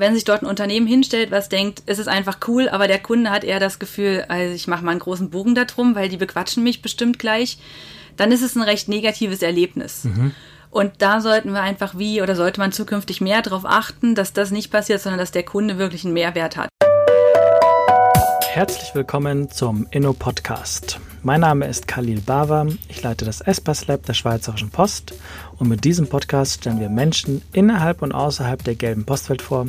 Wenn sich dort ein Unternehmen hinstellt, was denkt, es ist einfach cool, aber der Kunde hat eher das Gefühl, also ich mache mal einen großen Bogen darum, weil die bequatschen mich bestimmt gleich, dann ist es ein recht negatives Erlebnis. Mhm. Und da sollten wir einfach wie oder sollte man zukünftig mehr darauf achten, dass das nicht passiert, sondern dass der Kunde wirklich einen Mehrwert hat. Herzlich willkommen zum Inno-Podcast. Mein Name ist Khalil Bava, ich leite das Espas Lab der Schweizerischen Post und mit diesem Podcast stellen wir Menschen innerhalb und außerhalb der gelben Postwelt vor,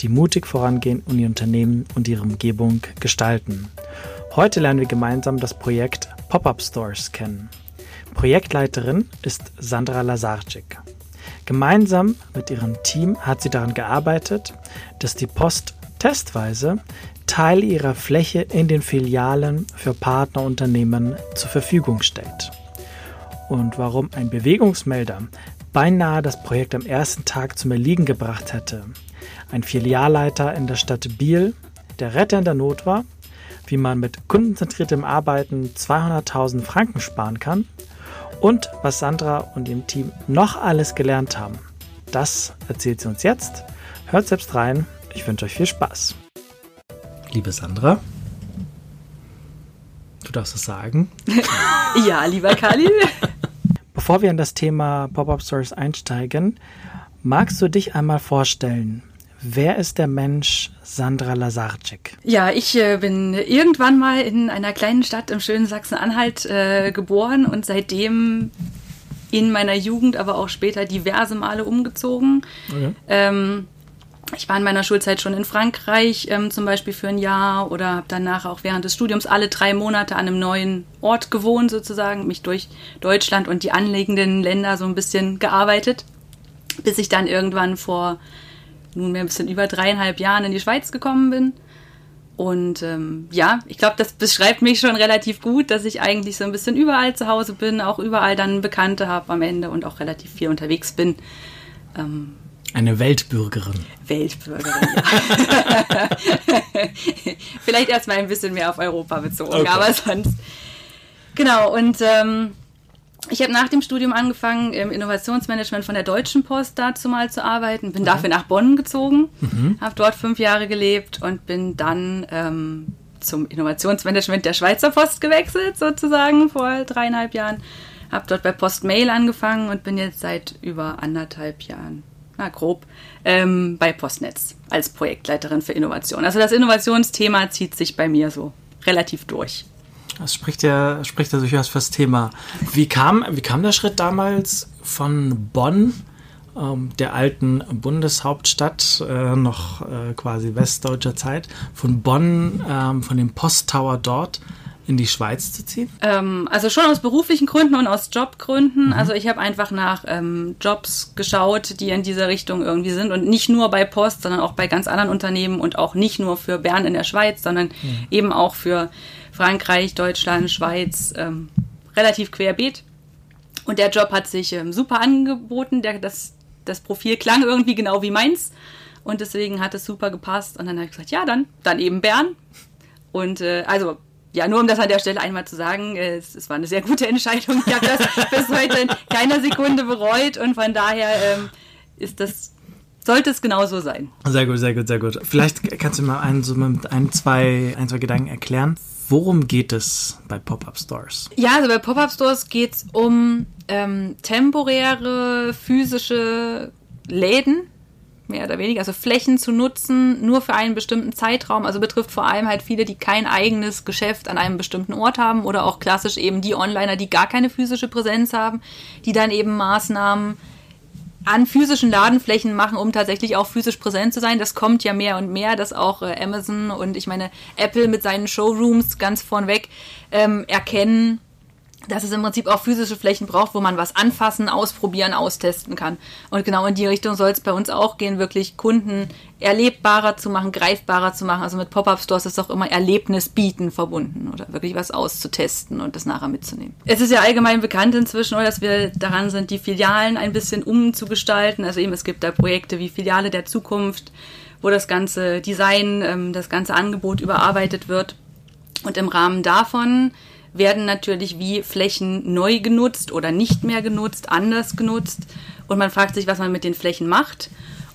die mutig vorangehen und ihr Unternehmen und ihre Umgebung gestalten. Heute lernen wir gemeinsam das Projekt Pop-Up Stores kennen. Projektleiterin ist Sandra Lazarczyk. Gemeinsam mit ihrem Team hat sie daran gearbeitet, dass die Post testweise Teil ihrer Fläche in den Filialen für Partnerunternehmen zur Verfügung stellt. Und warum ein Bewegungsmelder beinahe das Projekt am ersten Tag zum Erliegen gebracht hätte. Ein Filialleiter in der Stadt Biel, der Retter in der Not war, wie man mit kundenzentriertem Arbeiten 200.000 Franken sparen kann und was Sandra und ihrem Team noch alles gelernt haben. Das erzählt sie uns jetzt. Hört selbst rein. Ich wünsche euch viel Spaß liebe Sandra. Du darfst es sagen. ja, lieber Khalil. Bevor wir in das Thema Pop-Up Stores einsteigen, magst du dich einmal vorstellen? Wer ist der Mensch Sandra Lazarczyk? Ja, ich äh, bin irgendwann mal in einer kleinen Stadt im schönen Sachsen-Anhalt äh, geboren und seitdem in meiner Jugend, aber auch später diverse Male umgezogen. Okay. Ähm, ich war in meiner Schulzeit schon in Frankreich ähm, zum Beispiel für ein Jahr oder habe danach auch während des Studiums alle drei Monate an einem neuen Ort gewohnt sozusagen, mich durch Deutschland und die anliegenden Länder so ein bisschen gearbeitet, bis ich dann irgendwann vor nunmehr ein bisschen über dreieinhalb Jahren in die Schweiz gekommen bin. Und ähm, ja, ich glaube, das beschreibt mich schon relativ gut, dass ich eigentlich so ein bisschen überall zu Hause bin, auch überall dann Bekannte habe am Ende und auch relativ viel unterwegs bin. Ähm, eine Weltbürgerin. Weltbürgerin, ja. Vielleicht erstmal ein bisschen mehr auf Europa bezogen, okay. aber sonst. Genau, und ähm, ich habe nach dem Studium angefangen, im Innovationsmanagement von der Deutschen Post dazu mal zu arbeiten. Bin mhm. dafür nach Bonn gezogen, mhm. habe dort fünf Jahre gelebt und bin dann ähm, zum Innovationsmanagement der Schweizer Post gewechselt, sozusagen, vor dreieinhalb Jahren. Habe dort bei Postmail angefangen und bin jetzt seit über anderthalb Jahren na grob, ähm, bei Postnetz als Projektleiterin für Innovation. Also das Innovationsthema zieht sich bei mir so relativ durch. Das spricht ja, spricht ja durchaus fürs Thema. Wie kam, wie kam der Schritt damals von Bonn, ähm, der alten Bundeshauptstadt, äh, noch äh, quasi westdeutscher Zeit, von Bonn, ähm, von dem Posttower dort, in die Schweiz zu ziehen? Ähm, also schon aus beruflichen Gründen und aus Jobgründen. Mhm. Also ich habe einfach nach ähm, Jobs geschaut, die in dieser Richtung irgendwie sind und nicht nur bei Post, sondern auch bei ganz anderen Unternehmen und auch nicht nur für Bern in der Schweiz, sondern mhm. eben auch für Frankreich, Deutschland, Schweiz, ähm, relativ querbeet. Und der Job hat sich ähm, super angeboten. Der, das, das Profil klang irgendwie genau wie meins. Und deswegen hat es super gepasst. Und dann habe ich gesagt, ja, dann, dann eben Bern. Und äh, also ja, nur um das an der Stelle einmal zu sagen, es, es war eine sehr gute Entscheidung. Ich habe das bis heute in keiner Sekunde bereut und von daher ähm, ist das sollte es genauso sein. Sehr gut, sehr gut, sehr gut. Vielleicht kannst du mal ein, so mit ein, zwei, ein, zwei Gedanken erklären. Worum geht es bei Pop-Up Stores? Ja, also bei Pop-Up Stores geht es um ähm, temporäre physische Läden, mehr oder weniger, also Flächen zu nutzen, nur für einen bestimmten Zeitraum. Also betrifft vor allem halt viele, die kein eigenes Geschäft an einem bestimmten Ort haben oder auch klassisch eben die Onliner, die gar keine physische Präsenz haben, die dann eben Maßnahmen an physischen Ladenflächen machen, um tatsächlich auch physisch präsent zu sein. Das kommt ja mehr und mehr, dass auch äh, Amazon und ich meine Apple mit seinen Showrooms ganz vornweg ähm, erkennen, dass es im Prinzip auch physische Flächen braucht, wo man was anfassen, ausprobieren, austesten kann. Und genau in die Richtung soll es bei uns auch gehen, wirklich Kunden erlebbarer zu machen, greifbarer zu machen. Also mit Pop-Up-Stores ist auch immer Erlebnis bieten verbunden oder wirklich was auszutesten und das nachher mitzunehmen. Es ist ja allgemein bekannt inzwischen, dass wir daran sind, die Filialen ein bisschen umzugestalten. Also eben, es gibt da Projekte wie Filiale der Zukunft, wo das ganze Design, ähm, das ganze Angebot überarbeitet wird. Und im Rahmen davon werden natürlich wie Flächen neu genutzt oder nicht mehr genutzt, anders genutzt. Und man fragt sich, was man mit den Flächen macht.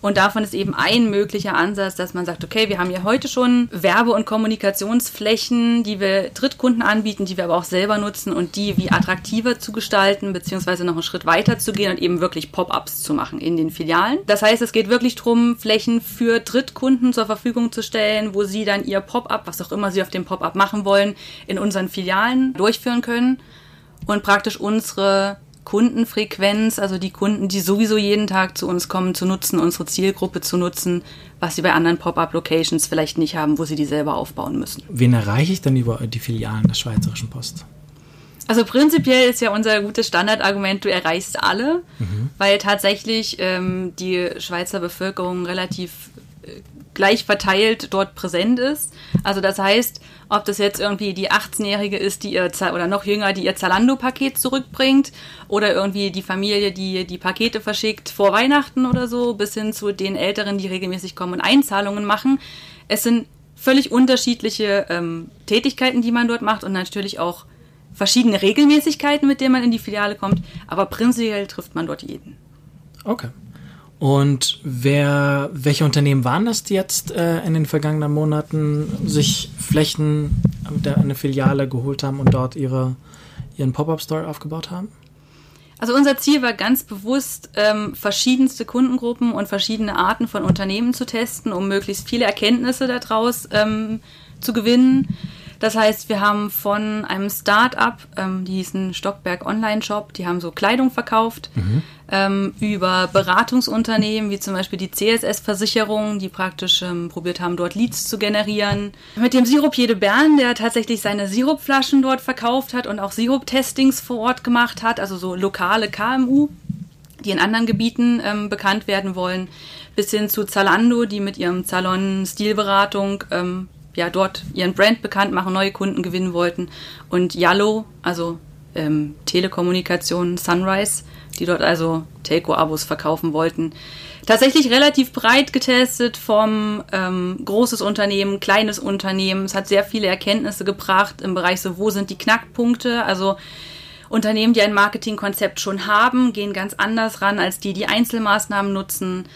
Und davon ist eben ein möglicher Ansatz, dass man sagt, okay, wir haben ja heute schon Werbe- und Kommunikationsflächen, die wir Drittkunden anbieten, die wir aber auch selber nutzen und die wie attraktiver zu gestalten, beziehungsweise noch einen Schritt weiter zu gehen und eben wirklich Pop-ups zu machen in den Filialen. Das heißt, es geht wirklich darum, Flächen für Drittkunden zur Verfügung zu stellen, wo sie dann ihr Pop-up, was auch immer sie auf dem Pop-up machen wollen, in unseren Filialen durchführen können und praktisch unsere Kundenfrequenz, also die Kunden, die sowieso jeden Tag zu uns kommen, zu nutzen, unsere Zielgruppe zu nutzen, was sie bei anderen Pop-up-Locations vielleicht nicht haben, wo sie die selber aufbauen müssen. Wen erreiche ich denn über die Filialen der Schweizerischen Post? Also prinzipiell ist ja unser gutes Standardargument, du erreichst alle, mhm. weil tatsächlich ähm, die Schweizer Bevölkerung relativ äh, gleich verteilt dort präsent ist. Also das heißt, ob das jetzt irgendwie die 18-Jährige ist, die ihr oder noch jünger, die ihr Zalando-Paket zurückbringt oder irgendwie die Familie, die die Pakete verschickt vor Weihnachten oder so, bis hin zu den Älteren, die regelmäßig kommen und Einzahlungen machen. Es sind völlig unterschiedliche ähm, Tätigkeiten, die man dort macht und natürlich auch verschiedene Regelmäßigkeiten, mit denen man in die Filiale kommt, aber prinzipiell trifft man dort jeden. Okay. Und wer, welche Unternehmen waren das, die jetzt äh, in den vergangenen Monaten sich Flächen der eine Filiale geholt haben und dort ihre, ihren Pop-up-Store aufgebaut haben? Also unser Ziel war ganz bewusst, ähm, verschiedenste Kundengruppen und verschiedene Arten von Unternehmen zu testen, um möglichst viele Erkenntnisse daraus ähm, zu gewinnen. Das heißt, wir haben von einem Start-up, ähm, die hießen Stockberg Online Shop, die haben so Kleidung verkauft, mhm. ähm, über Beratungsunternehmen wie zum Beispiel die CSS-Versicherung, die praktisch ähm, probiert haben, dort Leads zu generieren. Mit dem Sirup Jede Bern, der tatsächlich seine Sirupflaschen dort verkauft hat und auch Sirup-Testings vor Ort gemacht hat, also so lokale KMU die in anderen Gebieten ähm, bekannt werden wollen, bis hin zu Zalando, die mit ihrem Salon Stilberatung ähm, ja dort ihren Brand bekannt machen, neue Kunden gewinnen wollten. Und Yallo, also ähm, Telekommunikation Sunrise, die dort also Telco-Abos verkaufen wollten. Tatsächlich relativ breit getestet vom ähm, großes Unternehmen, kleines Unternehmen. Es hat sehr viele Erkenntnisse gebracht im Bereich so, wo sind die Knackpunkte. Also Unternehmen, die ein Marketingkonzept schon haben, gehen ganz anders ran als die, die Einzelmaßnahmen nutzen.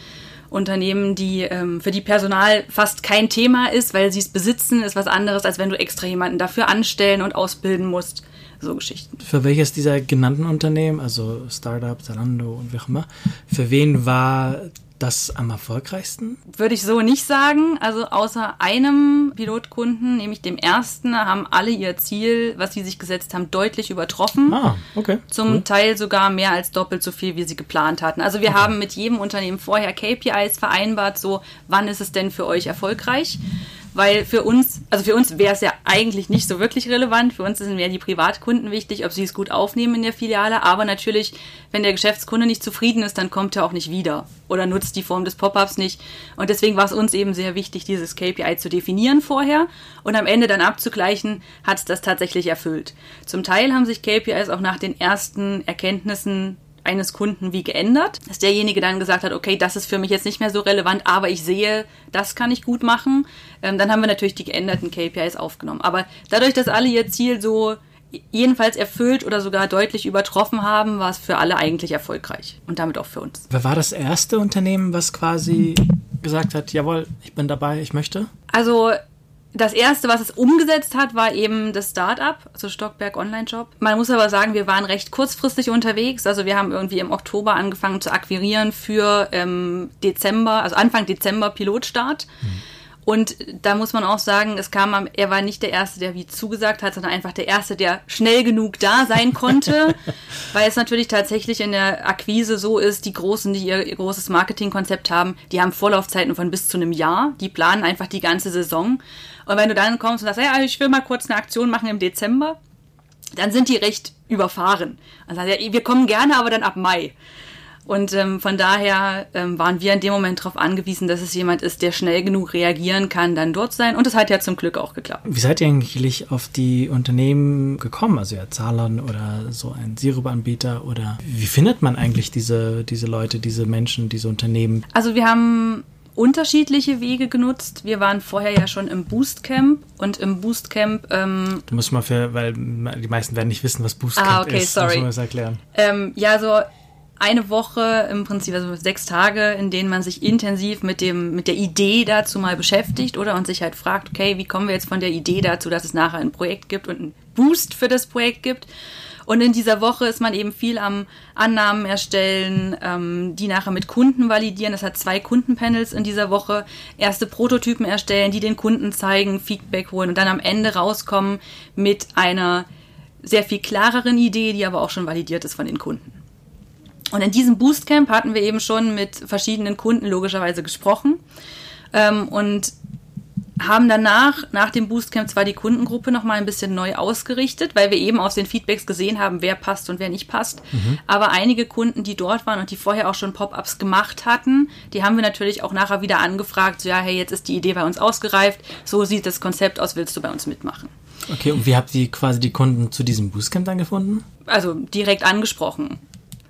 Unternehmen, die ähm, für die Personal fast kein Thema ist, weil sie es besitzen, ist was anderes, als wenn du extra jemanden dafür anstellen und ausbilden musst. So Geschichten. Für welches dieser genannten Unternehmen, also Startup, Zalando und wie auch immer, für wen war das am erfolgreichsten? Würde ich so nicht sagen. Also außer einem Pilotkunden, nämlich dem ersten, haben alle ihr Ziel, was sie sich gesetzt haben, deutlich übertroffen. Ah, okay. Zum cool. Teil sogar mehr als doppelt so viel, wie sie geplant hatten. Also wir okay. haben mit jedem Unternehmen vorher KPIs vereinbart, so wann ist es denn für euch erfolgreich? Weil für uns, also für uns wäre es ja eigentlich nicht so wirklich relevant. Für uns sind mehr die Privatkunden wichtig, ob sie es gut aufnehmen in der Filiale. Aber natürlich, wenn der Geschäftskunde nicht zufrieden ist, dann kommt er auch nicht wieder oder nutzt die Form des Pop-ups nicht. Und deswegen war es uns eben sehr wichtig, dieses KPI zu definieren vorher und am Ende dann abzugleichen, hat es das tatsächlich erfüllt. Zum Teil haben sich KPIs auch nach den ersten Erkenntnissen eines Kunden wie geändert, dass derjenige dann gesagt hat, okay, das ist für mich jetzt nicht mehr so relevant, aber ich sehe, das kann ich gut machen. Ähm, dann haben wir natürlich die geänderten KPIs aufgenommen. Aber dadurch, dass alle ihr Ziel so jedenfalls erfüllt oder sogar deutlich übertroffen haben, war es für alle eigentlich erfolgreich und damit auch für uns. Wer war das erste Unternehmen, was quasi gesagt hat, jawohl, ich bin dabei, ich möchte? Also das erste, was es umgesetzt hat, war eben das Startup, also Stockberg Online Shop. Man muss aber sagen, wir waren recht kurzfristig unterwegs. Also wir haben irgendwie im Oktober angefangen zu akquirieren für ähm, Dezember, also Anfang Dezember Pilotstart. Mhm. Und da muss man auch sagen, es kam, er war nicht der Erste, der wie zugesagt hat, sondern einfach der Erste, der schnell genug da sein konnte, weil es natürlich tatsächlich in der Akquise so ist, die Großen, die ihr, ihr großes Marketingkonzept haben, die haben Vorlaufzeiten von bis zu einem Jahr, die planen einfach die ganze Saison. Und wenn du dann kommst und sagst, ja, ich will mal kurz eine Aktion machen im Dezember, dann sind die recht überfahren. Also ja, wir kommen gerne, aber dann ab Mai. Und ähm, von daher ähm, waren wir in dem Moment darauf angewiesen, dass es jemand ist, der schnell genug reagieren kann, dann dort sein. Und das hat ja zum Glück auch geklappt. Wie seid ihr eigentlich auf die Unternehmen gekommen? Also ja, Zahlern oder so ein Sirupanbieter oder wie findet man eigentlich diese, diese Leute, diese Menschen, diese Unternehmen? Also wir haben unterschiedliche Wege genutzt. Wir waren vorher ja schon im Boostcamp und im Boostcamp. Ähm, du musst mal für, weil die meisten werden nicht wissen, was Boostcamp ah, okay, ist. Sorry. Muss erklären. Ähm, ja, so eine Woche im Prinzip, also sechs Tage, in denen man sich intensiv mit dem, mit der Idee dazu mal beschäftigt oder und sich halt fragt, okay, wie kommen wir jetzt von der Idee dazu, dass es nachher ein Projekt gibt und einen Boost für das Projekt gibt. Und in dieser Woche ist man eben viel am Annahmen erstellen, ähm, die nachher mit Kunden validieren. Das hat zwei Kundenpanels in dieser Woche. Erste Prototypen erstellen, die den Kunden zeigen, Feedback holen und dann am Ende rauskommen mit einer sehr viel klareren Idee, die aber auch schon validiert ist von den Kunden. Und in diesem Boostcamp hatten wir eben schon mit verschiedenen Kunden logischerweise gesprochen ähm, und haben danach, nach dem Boostcamp, zwar die Kundengruppe nochmal ein bisschen neu ausgerichtet, weil wir eben aus den Feedbacks gesehen haben, wer passt und wer nicht passt. Mhm. Aber einige Kunden, die dort waren und die vorher auch schon Pop-ups gemacht hatten, die haben wir natürlich auch nachher wieder angefragt, so ja, hey, jetzt ist die Idee bei uns ausgereift, so sieht das Konzept aus, willst du bei uns mitmachen? Okay, und wie habt ihr quasi die Kunden zu diesem Boostcamp dann gefunden? Also direkt angesprochen.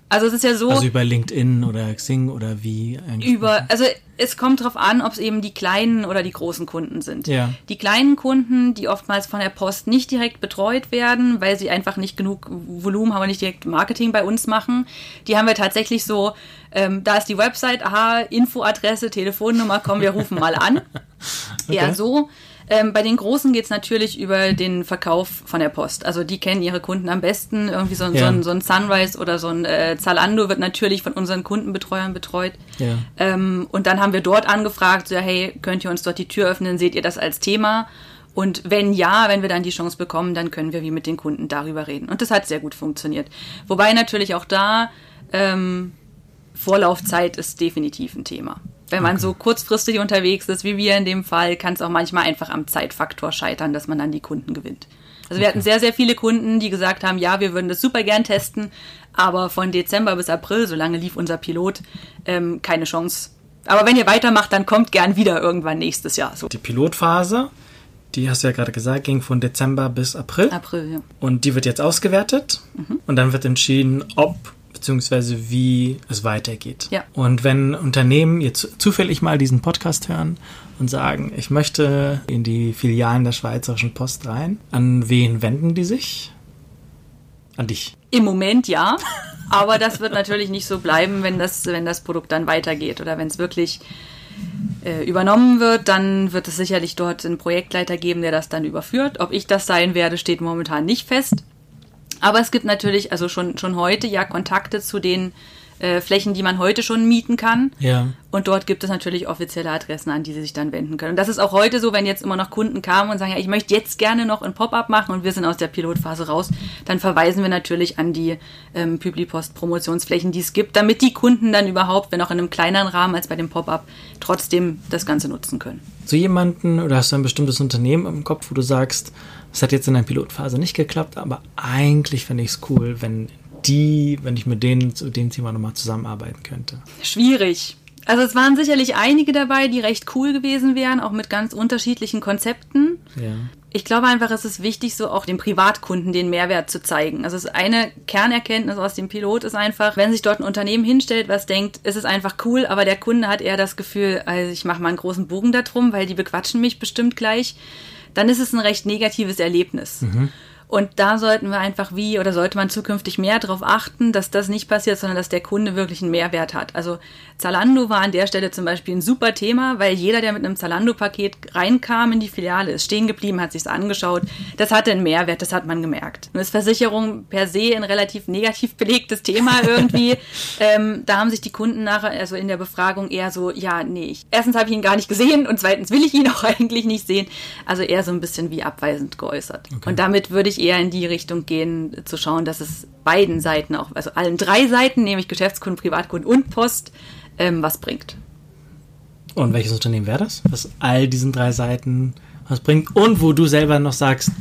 Also es ist ja so. Also über LinkedIn oder Xing oder wie eigentlich? Über, also es kommt darauf an, ob es eben die kleinen oder die großen Kunden sind. Ja. Die kleinen Kunden, die oftmals von der Post nicht direkt betreut werden, weil sie einfach nicht genug Volumen haben und nicht direkt Marketing bei uns machen, die haben wir tatsächlich so, ähm, da ist die Website, aha, Infoadresse, Telefonnummer, komm, wir rufen mal an. okay. Ja, so. Ähm, bei den Großen geht es natürlich über den Verkauf von der Post. Also die kennen ihre Kunden am besten. Irgendwie so, ja. so, ein, so ein, Sunrise oder so ein äh, Zalando wird natürlich von unseren Kundenbetreuern betreut. Ja. Ähm, und dann haben wir dort angefragt, so, hey, könnt ihr uns dort die Tür öffnen? Seht ihr das als Thema? Und wenn ja, wenn wir dann die Chance bekommen, dann können wir wie mit den Kunden darüber reden. Und das hat sehr gut funktioniert. Wobei natürlich auch da ähm, Vorlaufzeit ist definitiv ein Thema. Wenn man okay. so kurzfristig unterwegs ist, wie wir in dem Fall, kann es auch manchmal einfach am Zeitfaktor scheitern, dass man dann die Kunden gewinnt. Also okay. wir hatten sehr, sehr viele Kunden, die gesagt haben, ja, wir würden das super gern testen, aber von Dezember bis April, so lange lief unser Pilot, ähm, keine Chance. Aber wenn ihr weitermacht, dann kommt gern wieder irgendwann nächstes Jahr. So. Die Pilotphase, die hast du ja gerade gesagt, ging von Dezember bis April. April, ja. Und die wird jetzt ausgewertet mhm. und dann wird entschieden, ob beziehungsweise wie es weitergeht. Ja. Und wenn Unternehmen jetzt zufällig mal diesen Podcast hören und sagen, ich möchte in die Filialen der Schweizerischen Post rein, an wen wenden die sich? An dich. Im Moment ja, aber das wird natürlich nicht so bleiben, wenn das, wenn das Produkt dann weitergeht oder wenn es wirklich äh, übernommen wird, dann wird es sicherlich dort einen Projektleiter geben, der das dann überführt. Ob ich das sein werde, steht momentan nicht fest. Aber es gibt natürlich also schon, schon heute ja Kontakte zu den äh, Flächen, die man heute schon mieten kann. Ja. Und dort gibt es natürlich offizielle Adressen, an die sie sich dann wenden können. Und das ist auch heute so, wenn jetzt immer noch Kunden kamen und sagen, ja, ich möchte jetzt gerne noch ein Pop-up machen und wir sind aus der Pilotphase raus, dann verweisen wir natürlich an die ähm, Publipost-Promotionsflächen, die es gibt, damit die Kunden dann überhaupt, wenn auch in einem kleineren Rahmen als bei dem Pop-up, trotzdem das Ganze nutzen können. Zu jemanden oder hast du ein bestimmtes Unternehmen im Kopf, wo du sagst, es hat jetzt in der Pilotphase nicht geklappt, aber eigentlich fände ich es cool, wenn die, wenn ich mit denen zu dem Thema nochmal zusammenarbeiten könnte. Schwierig. Also es waren sicherlich einige dabei, die recht cool gewesen wären, auch mit ganz unterschiedlichen Konzepten. Ja. Ich glaube einfach, es ist wichtig, so auch dem Privatkunden den Mehrwert zu zeigen. Also es ist eine Kernerkenntnis aus dem Pilot ist einfach, wenn sich dort ein Unternehmen hinstellt, was denkt, es ist einfach cool, aber der Kunde hat eher das Gefühl, also ich mache mal einen großen Bogen darum, weil die bequatschen mich bestimmt gleich dann ist es ein recht negatives Erlebnis. Mhm. Und da sollten wir einfach wie oder sollte man zukünftig mehr darauf achten, dass das nicht passiert, sondern dass der Kunde wirklich einen Mehrwert hat. Also Zalando war an der Stelle zum Beispiel ein super Thema, weil jeder, der mit einem Zalando-Paket reinkam in die Filiale, ist stehen geblieben, hat sich's angeschaut. Das hatte einen Mehrwert, das hat man gemerkt. Nun ist Versicherung per se ein relativ negativ belegtes Thema irgendwie. ähm, da haben sich die Kunden nachher, also in der Befragung eher so, ja, nee, ich, erstens habe ich ihn gar nicht gesehen und zweitens will ich ihn auch eigentlich nicht sehen. Also eher so ein bisschen wie abweisend geäußert. Okay. Und damit würde ich eher in die Richtung gehen, zu schauen, dass es beiden Seiten auch, also allen drei Seiten, nämlich Geschäftskunden, Privatkunden und Post, ähm, was bringt. Und welches Unternehmen wäre das, was all diesen drei Seiten was bringt und wo du selber noch sagst,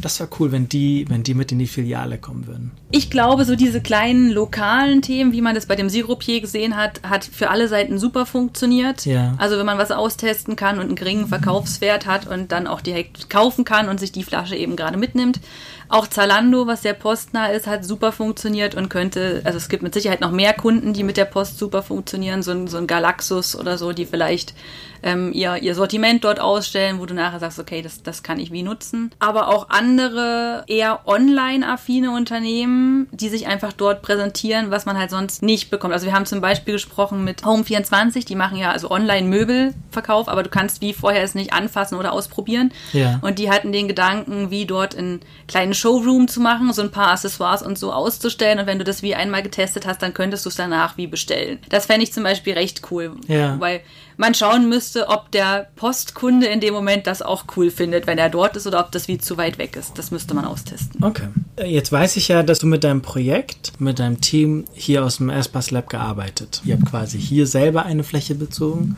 das wäre cool, wenn die, wenn die mit in die Filiale kommen würden. Ich glaube, so diese kleinen lokalen Themen, wie man das bei dem Sirupier gesehen hat, hat für alle Seiten super funktioniert. Ja. Also wenn man was austesten kann und einen geringen Verkaufswert hat und dann auch direkt kaufen kann und sich die Flasche eben gerade mitnimmt. Auch Zalando, was sehr postnah ist, hat super funktioniert und könnte, also es gibt mit Sicherheit noch mehr Kunden, die mit der Post super funktionieren, so ein, so ein Galaxus oder so, die vielleicht ähm, ihr, ihr Sortiment dort ausstellen, wo du nachher sagst, okay, das, das kann ich wie nutzen. Aber auch andere eher online-affine Unternehmen, die sich einfach dort präsentieren, was man halt sonst nicht bekommt. Also wir haben zum Beispiel gesprochen mit Home24, die machen ja also Online-Möbelverkauf, aber du kannst wie vorher es nicht anfassen oder ausprobieren. Ja. Und die hatten den Gedanken, wie dort in kleinen Showroom zu machen, so ein paar Accessoires und so auszustellen. Und wenn du das wie einmal getestet hast, dann könntest du es danach wie bestellen. Das fände ich zum Beispiel recht cool, ja. weil man schauen müsste, ob der Postkunde in dem Moment das auch cool findet, wenn er dort ist oder ob das wie zu weit weg ist. Das müsste man austesten. Okay. Jetzt weiß ich ja, dass du mit deinem Projekt, mit deinem Team hier aus dem Espas Lab gearbeitet. Ihr habt quasi hier selber eine Fläche bezogen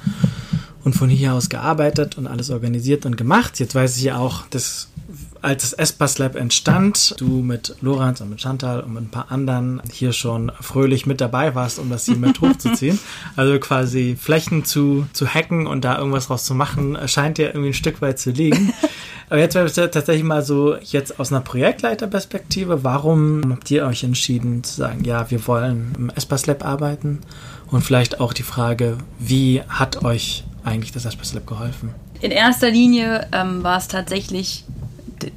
und von hier aus gearbeitet und alles organisiert und gemacht. Jetzt weiß ich ja auch, dass als das Espas Lab entstand, du mit Lorenz und mit Chantal und mit ein paar anderen hier schon fröhlich mit dabei warst, um das hier mit hochzuziehen. Also quasi Flächen zu, zu hacken und da irgendwas draus zu machen, scheint dir irgendwie ein Stück weit zu liegen. Aber jetzt wäre es tatsächlich mal so, jetzt aus einer Projektleiterperspektive, warum habt ihr euch entschieden zu sagen, ja, wir wollen im Espas Lab arbeiten? Und vielleicht auch die Frage, wie hat euch eigentlich das Espas Lab geholfen? In erster Linie ähm, war es tatsächlich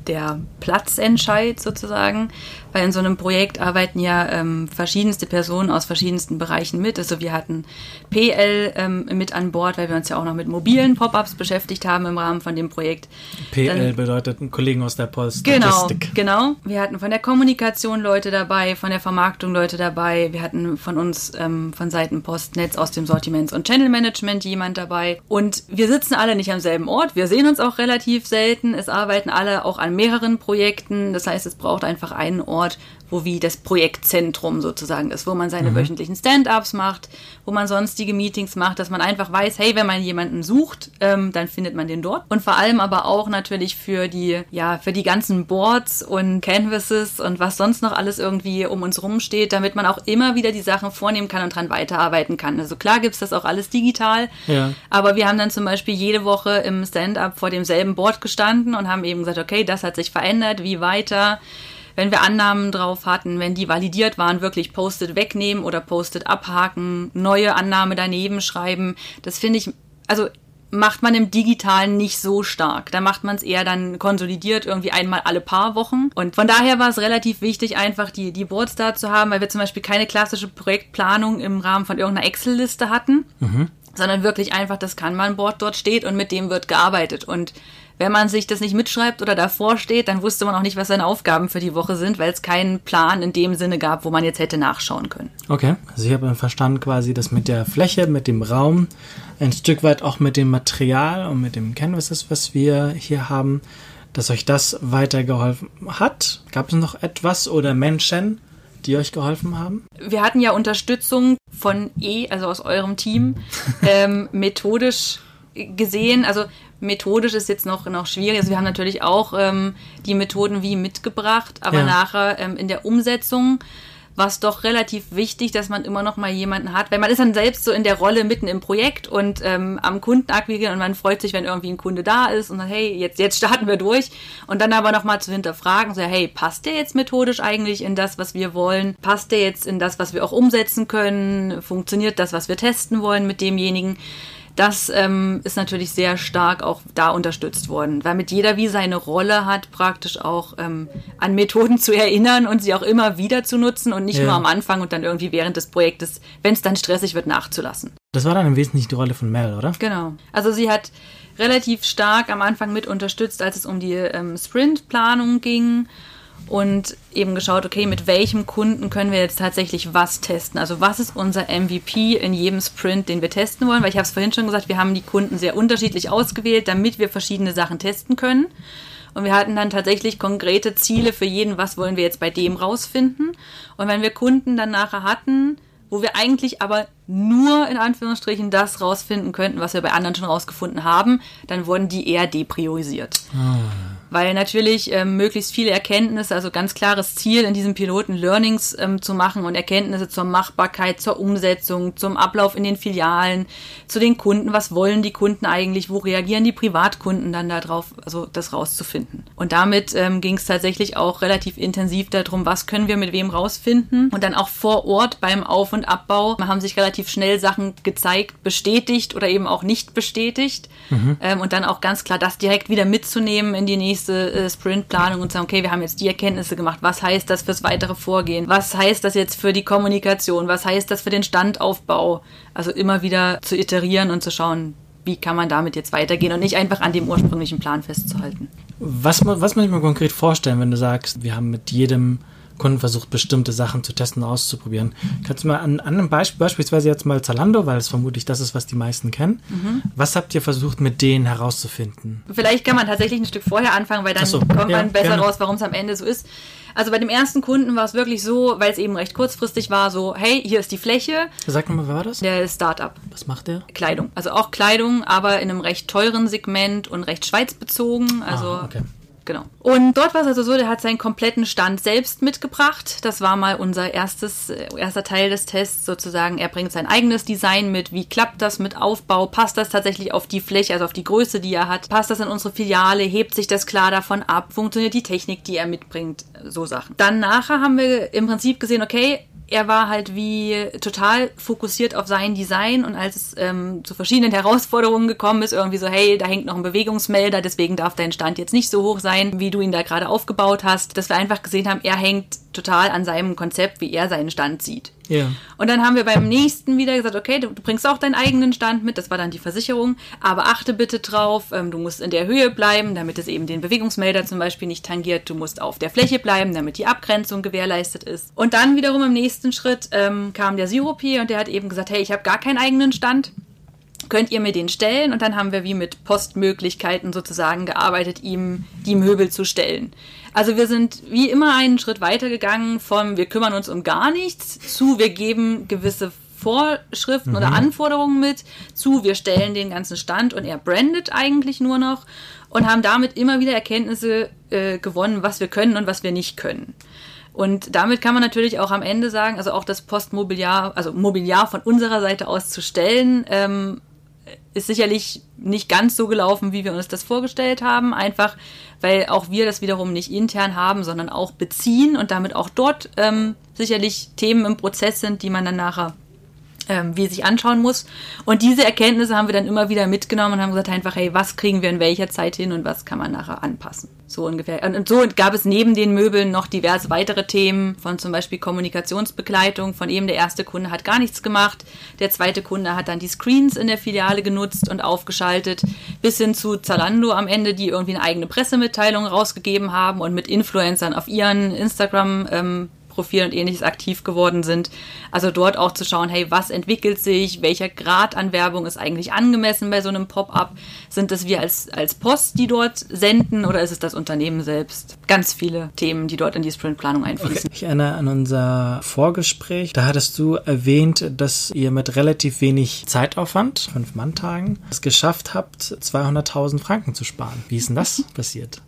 der Platzentscheid sozusagen, weil in so einem Projekt arbeiten ja ähm, verschiedenste Personen aus verschiedensten Bereichen mit. Also wir hatten PL ähm, mit an Bord, weil wir uns ja auch noch mit mobilen Pop-ups beschäftigt haben im Rahmen von dem Projekt. PL Dann, bedeutet Kollegen aus der Post. Genau, genau. Wir hatten von der Kommunikation Leute dabei, von der Vermarktung Leute dabei. Wir hatten von uns ähm, von Seiten Postnetz aus dem Sortiments- und Channel Management jemand dabei. Und wir sitzen alle nicht am selben Ort. Wir sehen uns auch relativ selten. Es arbeiten alle auch an mehreren Projekten. Das heißt, es braucht einfach einen Ort Ort, wo wie das Projektzentrum sozusagen ist, wo man seine mhm. wöchentlichen Stand-ups macht, wo man sonstige Meetings macht, dass man einfach weiß, hey, wenn man jemanden sucht, ähm, dann findet man den dort. Und vor allem aber auch natürlich für die, ja, für die ganzen Boards und Canvases und was sonst noch alles irgendwie um uns rum steht, damit man auch immer wieder die Sachen vornehmen kann und dran weiterarbeiten kann. Also klar gibt es das auch alles digital, ja. aber wir haben dann zum Beispiel jede Woche im Stand-up vor demselben Board gestanden und haben eben gesagt, okay, das hat sich verändert, wie weiter wenn wir Annahmen drauf hatten, wenn die validiert waren, wirklich Post-it wegnehmen oder Post-it abhaken, neue Annahme daneben schreiben. Das finde ich, also macht man im Digitalen nicht so stark. Da macht man es eher dann konsolidiert irgendwie einmal alle paar Wochen. Und von daher war es relativ wichtig, einfach die, die Boards da zu haben, weil wir zum Beispiel keine klassische Projektplanung im Rahmen von irgendeiner Excel-Liste hatten, mhm. sondern wirklich einfach das Kanban-Board dort steht und mit dem wird gearbeitet. Und wenn man sich das nicht mitschreibt oder davor steht, dann wusste man auch nicht, was seine Aufgaben für die Woche sind, weil es keinen Plan in dem Sinne gab, wo man jetzt hätte nachschauen können. Okay, also ich habe verstanden quasi, dass mit der Fläche, mit dem Raum, ein Stück weit auch mit dem Material und mit dem Canvases, was wir hier haben, dass euch das weitergeholfen hat. Gab es noch etwas oder Menschen, die euch geholfen haben? Wir hatten ja Unterstützung von E, also aus eurem Team, ähm, methodisch gesehen. Also methodisch ist jetzt noch, noch schwierig. Also wir haben natürlich auch ähm, die Methoden wie mitgebracht, aber ja. nachher ähm, in der Umsetzung war es doch relativ wichtig, dass man immer noch mal jemanden hat, weil man ist dann selbst so in der Rolle mitten im Projekt und ähm, am Kunden akquirieren und man freut sich, wenn irgendwie ein Kunde da ist und sagt, hey, jetzt, jetzt starten wir durch und dann aber noch mal zu hinterfragen, so, hey, passt der jetzt methodisch eigentlich in das, was wir wollen? Passt der jetzt in das, was wir auch umsetzen können? Funktioniert das, was wir testen wollen mit demjenigen? Das ähm, ist natürlich sehr stark auch da unterstützt worden, weil mit jeder wie seine Rolle hat, praktisch auch ähm, an Methoden zu erinnern und sie auch immer wieder zu nutzen und nicht ja. nur am Anfang und dann irgendwie während des Projektes, wenn es dann stressig wird, nachzulassen. Das war dann im Wesentlichen die Rolle von Mel, oder? Genau. Also sie hat relativ stark am Anfang mit unterstützt, als es um die ähm, Sprintplanung ging und eben geschaut, okay, mit welchem Kunden können wir jetzt tatsächlich was testen? Also was ist unser MVP in jedem Sprint, den wir testen wollen? Weil ich habe es vorhin schon gesagt, wir haben die Kunden sehr unterschiedlich ausgewählt, damit wir verschiedene Sachen testen können. Und wir hatten dann tatsächlich konkrete Ziele für jeden, was wollen wir jetzt bei dem rausfinden. Und wenn wir Kunden dann nachher hatten, wo wir eigentlich aber nur in Anführungsstrichen das rausfinden könnten, was wir bei anderen schon rausgefunden haben, dann wurden die eher depriorisiert. Ah. Weil natürlich ähm, möglichst viele Erkenntnisse, also ganz klares Ziel in diesem Piloten Learnings ähm, zu machen und Erkenntnisse zur Machbarkeit, zur Umsetzung, zum Ablauf in den Filialen, zu den Kunden, was wollen die Kunden eigentlich, wo reagieren die Privatkunden dann darauf, also das rauszufinden. Und damit ähm, ging es tatsächlich auch relativ intensiv darum, was können wir mit wem rausfinden? Und dann auch vor Ort beim Auf- und Abbau haben sich relativ schnell Sachen gezeigt, bestätigt oder eben auch nicht bestätigt. Mhm. ähm, und dann auch ganz klar das direkt wieder mitzunehmen in die nächste äh, Sprintplanung und sagen, okay, wir haben jetzt die Erkenntnisse gemacht, was heißt das fürs weitere Vorgehen, was heißt das jetzt für die Kommunikation, was heißt das für den Standaufbau, also immer wieder zu iterieren und zu schauen, wie kann man damit jetzt weitergehen und nicht einfach an dem ursprünglichen Plan festzuhalten. Was, was muss ich mir konkret vorstellen, wenn du sagst, wir haben mit jedem Kunden versucht, bestimmte Sachen zu testen und auszuprobieren. Kannst du mal an, an einem Beispiel, beispielsweise jetzt mal Zalando, weil es vermutlich das ist, was die meisten kennen. Mhm. Was habt ihr versucht, mit denen herauszufinden? Vielleicht kann man tatsächlich ein Stück vorher anfangen, weil dann so, kommt ja, man besser gerne. raus, warum es am Ende so ist. Also bei dem ersten Kunden war es wirklich so, weil es eben recht kurzfristig war, so, hey, hier ist die Fläche. Sag mal, wer war das? Der Startup. Was macht der? Kleidung. Also auch Kleidung, aber in einem recht teuren Segment und recht schweizbezogen. Also ah, okay. Genau. Und dort war es also so, der hat seinen kompletten Stand selbst mitgebracht. Das war mal unser erstes, äh, erster Teil des Tests sozusagen. Er bringt sein eigenes Design mit. Wie klappt das mit Aufbau? Passt das tatsächlich auf die Fläche, also auf die Größe, die er hat? Passt das in unsere Filiale? Hebt sich das klar davon ab? Funktioniert die Technik, die er mitbringt? So Sachen. Dann nachher haben wir im Prinzip gesehen, okay, er war halt wie total fokussiert auf sein Design und als es ähm, zu verschiedenen Herausforderungen gekommen ist, irgendwie so, hey, da hängt noch ein Bewegungsmelder, deswegen darf dein Stand jetzt nicht so hoch sein, wie du ihn da gerade aufgebaut hast, dass wir einfach gesehen haben, er hängt total an seinem Konzept, wie er seinen Stand sieht. Und dann haben wir beim nächsten wieder gesagt, okay, du, du, bringst auch deinen eigenen Stand mit, das war dann die Versicherung, aber achte bitte drauf, ähm, du musst in der Höhe bleiben, damit es eben den Bewegungsmelder zum Beispiel nicht tangiert, du musst auf der Fläche bleiben, damit die Abgrenzung gewährleistet ist. Und dann wiederum im nächsten Schritt ähm, kam der Siropi und der hat eben gesagt, hey, ich habe gar keinen eigenen Stand könnt ihr mir den stellen? Und dann haben wir wie mit Postmöglichkeiten sozusagen gearbeitet, ihm die Möbel zu stellen. Also wir sind wie immer einen Schritt weiter gegangen vom wir kümmern uns um gar nichts zu wir geben gewisse Vorschriften mhm. oder Anforderungen mit zu wir stellen den ganzen Stand und er brandet eigentlich nur noch und haben damit immer wieder Erkenntnisse äh, gewonnen, was wir können und was wir nicht können. Und damit kann man natürlich auch am Ende sagen, also auch das Postmobiliar, also Mobiliar von unserer Seite aus zu stellen, ähm, ist sicherlich nicht ganz so gelaufen, wie wir uns das vorgestellt haben. Einfach, weil auch wir das wiederum nicht intern haben, sondern auch beziehen und damit auch dort ähm, sicherlich Themen im Prozess sind, die man dann nachher ähm, wie sich anschauen muss. Und diese Erkenntnisse haben wir dann immer wieder mitgenommen und haben gesagt einfach, hey, was kriegen wir in welcher Zeit hin und was kann man nachher anpassen. So ungefähr. Und so gab es neben den Möbeln noch diverse weitere Themen von zum Beispiel Kommunikationsbegleitung. Von eben der erste Kunde hat gar nichts gemacht. Der zweite Kunde hat dann die Screens in der Filiale genutzt und aufgeschaltet. Bis hin zu Zalando am Ende, die irgendwie eine eigene Pressemitteilung rausgegeben haben und mit Influencern auf ihren Instagram ähm, Profil und ähnliches aktiv geworden sind. Also dort auch zu schauen, hey, was entwickelt sich, welcher Grad an Werbung ist eigentlich angemessen bei so einem Pop-up? Sind es wir als, als Post, die dort senden oder ist es das Unternehmen selbst? Ganz viele Themen, die dort in die Sprintplanung einfließen. Okay. Ich erinnere an unser Vorgespräch, da hattest du erwähnt, dass ihr mit relativ wenig Zeitaufwand, fünf Manntagen, es geschafft habt, 200.000 Franken zu sparen. Wie ist denn das passiert?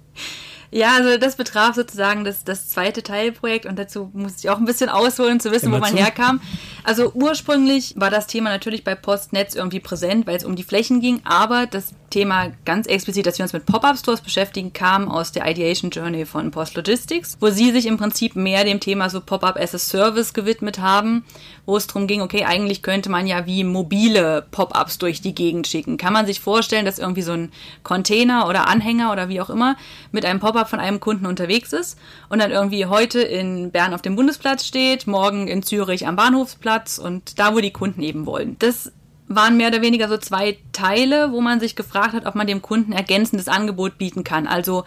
Ja, also das betraf sozusagen das, das zweite Teilprojekt und dazu musste ich auch ein bisschen ausholen, zu wissen, Immer wo man zu. herkam. Also ursprünglich war das Thema natürlich bei Postnetz irgendwie präsent, weil es um die Flächen ging, aber das Thema ganz explizit, dass wir uns mit Pop-Up-Stores beschäftigen, kam aus der Ideation Journey von Post Logistics, wo sie sich im Prinzip mehr dem Thema so Pop-Up as a Service gewidmet haben, wo es darum ging, okay, eigentlich könnte man ja wie mobile Pop-Ups durch die Gegend schicken. Kann man sich vorstellen, dass irgendwie so ein Container oder Anhänger oder wie auch immer mit einem Pop-Up von einem Kunden unterwegs ist und dann irgendwie heute in Bern auf dem Bundesplatz steht, morgen in Zürich am Bahnhofsplatz und da, wo die Kunden eben wollen. Das waren mehr oder weniger so zwei Teile, wo man sich gefragt hat, ob man dem Kunden ergänzendes Angebot bieten kann. Also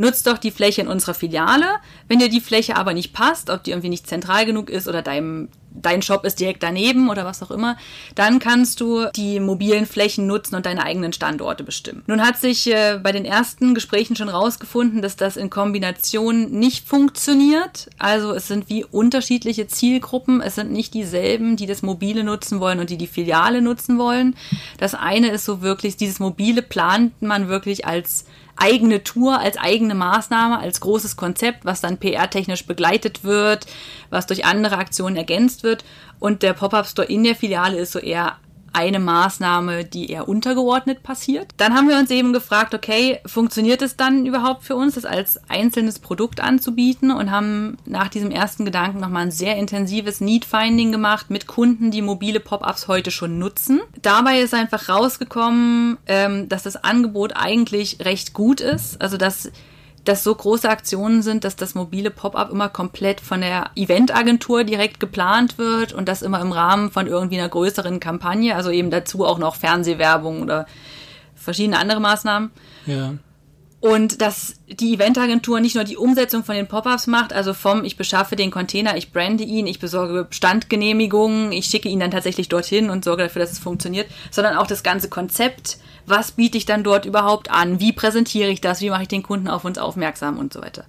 nutzt doch die Fläche in unserer Filiale. Wenn dir die Fläche aber nicht passt, ob die irgendwie nicht zentral genug ist oder deinem dein Shop ist direkt daneben oder was auch immer, dann kannst du die mobilen Flächen nutzen und deine eigenen Standorte bestimmen. Nun hat sich äh, bei den ersten Gesprächen schon rausgefunden, dass das in Kombination nicht funktioniert. Also es sind wie unterschiedliche Zielgruppen. Es sind nicht dieselben, die das mobile nutzen wollen und die die Filiale nutzen wollen. Das eine ist so wirklich, dieses mobile plant man wirklich als eigene Tour, als eigene Maßnahme, als großes Konzept, was dann PR-technisch begleitet wird, was durch andere Aktionen ergänzt wird. Und der Pop-Up-Store in der Filiale ist so eher eine Maßnahme, die eher untergeordnet passiert. Dann haben wir uns eben gefragt, okay, funktioniert es dann überhaupt für uns, das als einzelnes Produkt anzubieten und haben nach diesem ersten Gedanken nochmal ein sehr intensives Need-Finding gemacht mit Kunden, die mobile Pop-ups heute schon nutzen. Dabei ist einfach rausgekommen, ähm, dass das Angebot eigentlich recht gut ist, also dass dass so große Aktionen sind, dass das mobile Pop-up immer komplett von der Eventagentur direkt geplant wird und das immer im Rahmen von irgendwie einer größeren Kampagne, also eben dazu auch noch Fernsehwerbung oder verschiedene andere Maßnahmen. Ja. Und dass die Eventagentur nicht nur die Umsetzung von den Pop-ups macht, also vom ich beschaffe den Container, ich brande ihn, ich besorge Standgenehmigungen, ich schicke ihn dann tatsächlich dorthin und sorge dafür, dass es funktioniert, sondern auch das ganze Konzept, was biete ich dann dort überhaupt an, wie präsentiere ich das, wie mache ich den Kunden auf uns aufmerksam und so weiter.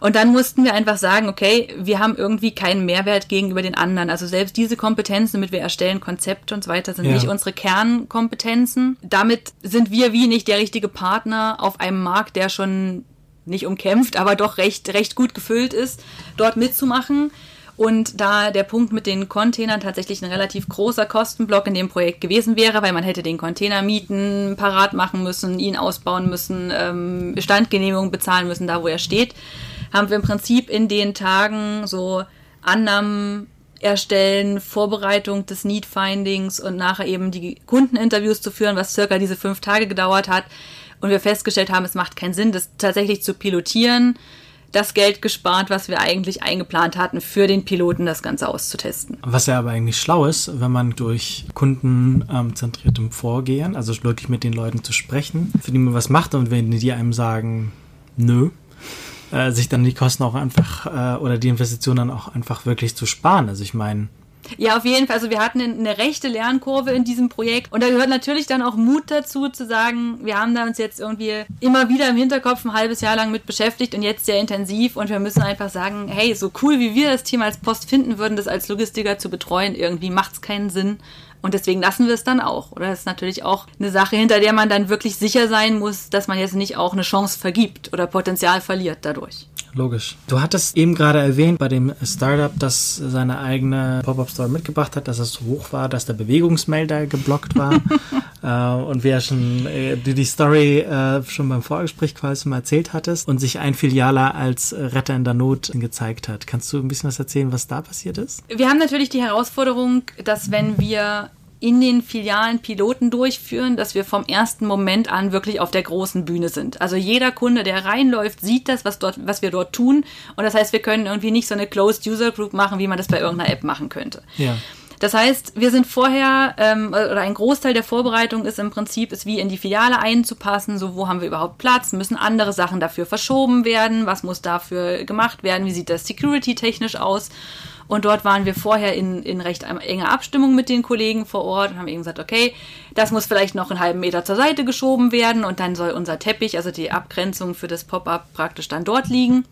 Und dann mussten wir einfach sagen, okay, wir haben irgendwie keinen Mehrwert gegenüber den anderen. Also selbst diese Kompetenzen, damit wir erstellen Konzepte und so weiter, sind ja. nicht unsere Kernkompetenzen. Damit sind wir wie nicht der richtige Partner auf einem Markt, der schon nicht umkämpft, aber doch recht, recht gut gefüllt ist, dort mitzumachen. Und da der Punkt mit den Containern tatsächlich ein relativ großer Kostenblock in dem Projekt gewesen wäre, weil man hätte den Container mieten, parat machen müssen, ihn ausbauen müssen, ähm, Standgenehmigung bezahlen müssen, da wo er steht, haben wir im Prinzip in den Tagen so Annahmen erstellen, Vorbereitung des Need-Findings und nachher eben die Kundeninterviews zu führen, was circa diese fünf Tage gedauert hat. Und wir festgestellt haben, es macht keinen Sinn, das tatsächlich zu pilotieren das Geld gespart, was wir eigentlich eingeplant hatten, für den Piloten das Ganze auszutesten. Was ja aber eigentlich schlau ist, wenn man durch kundenzentriertem Vorgehen, also wirklich mit den Leuten zu sprechen, für die man was macht und wenn die einem sagen, nö, äh, sich dann die Kosten auch einfach äh, oder die Investitionen dann auch einfach wirklich zu sparen. Also ich meine, ja, auf jeden Fall. Also wir hatten eine rechte Lernkurve in diesem Projekt und da gehört natürlich dann auch Mut dazu, zu sagen, wir haben da uns jetzt irgendwie immer wieder im Hinterkopf ein halbes Jahr lang mit beschäftigt und jetzt sehr intensiv und wir müssen einfach sagen, hey, so cool wie wir das Team als Post finden würden, das als Logistiker zu betreuen, irgendwie macht es keinen Sinn. Und deswegen lassen wir es dann auch. Oder das ist natürlich auch eine Sache, hinter der man dann wirklich sicher sein muss, dass man jetzt nicht auch eine Chance vergibt oder Potenzial verliert dadurch logisch. Du hattest eben gerade erwähnt bei dem Startup, das seine eigene Pop-Up-Store mitgebracht hat, dass es so hoch war, dass der Bewegungsmelder geblockt war. äh, und wir ja schon äh, die Story äh, schon beim Vorgespräch quasi mal erzählt hattest und sich ein Filialer als Retter in der Not gezeigt hat. Kannst du ein bisschen was erzählen, was da passiert ist? Wir haben natürlich die Herausforderung, dass wenn wir in den Filialen Piloten durchführen, dass wir vom ersten Moment an wirklich auf der großen Bühne sind. Also jeder Kunde, der reinläuft, sieht das, was, dort, was wir dort tun. Und das heißt, wir können irgendwie nicht so eine Closed User Group machen, wie man das bei irgendeiner App machen könnte. Ja. Das heißt, wir sind vorher, ähm, oder ein Großteil der Vorbereitung ist im Prinzip, ist wie in die Filiale einzupassen, so wo haben wir überhaupt Platz, müssen andere Sachen dafür verschoben werden, was muss dafür gemacht werden, wie sieht das security-technisch aus und dort waren wir vorher in, in recht enger Abstimmung mit den Kollegen vor Ort und haben eben gesagt, okay, das muss vielleicht noch einen halben Meter zur Seite geschoben werden und dann soll unser Teppich, also die Abgrenzung für das Pop-up praktisch dann dort liegen.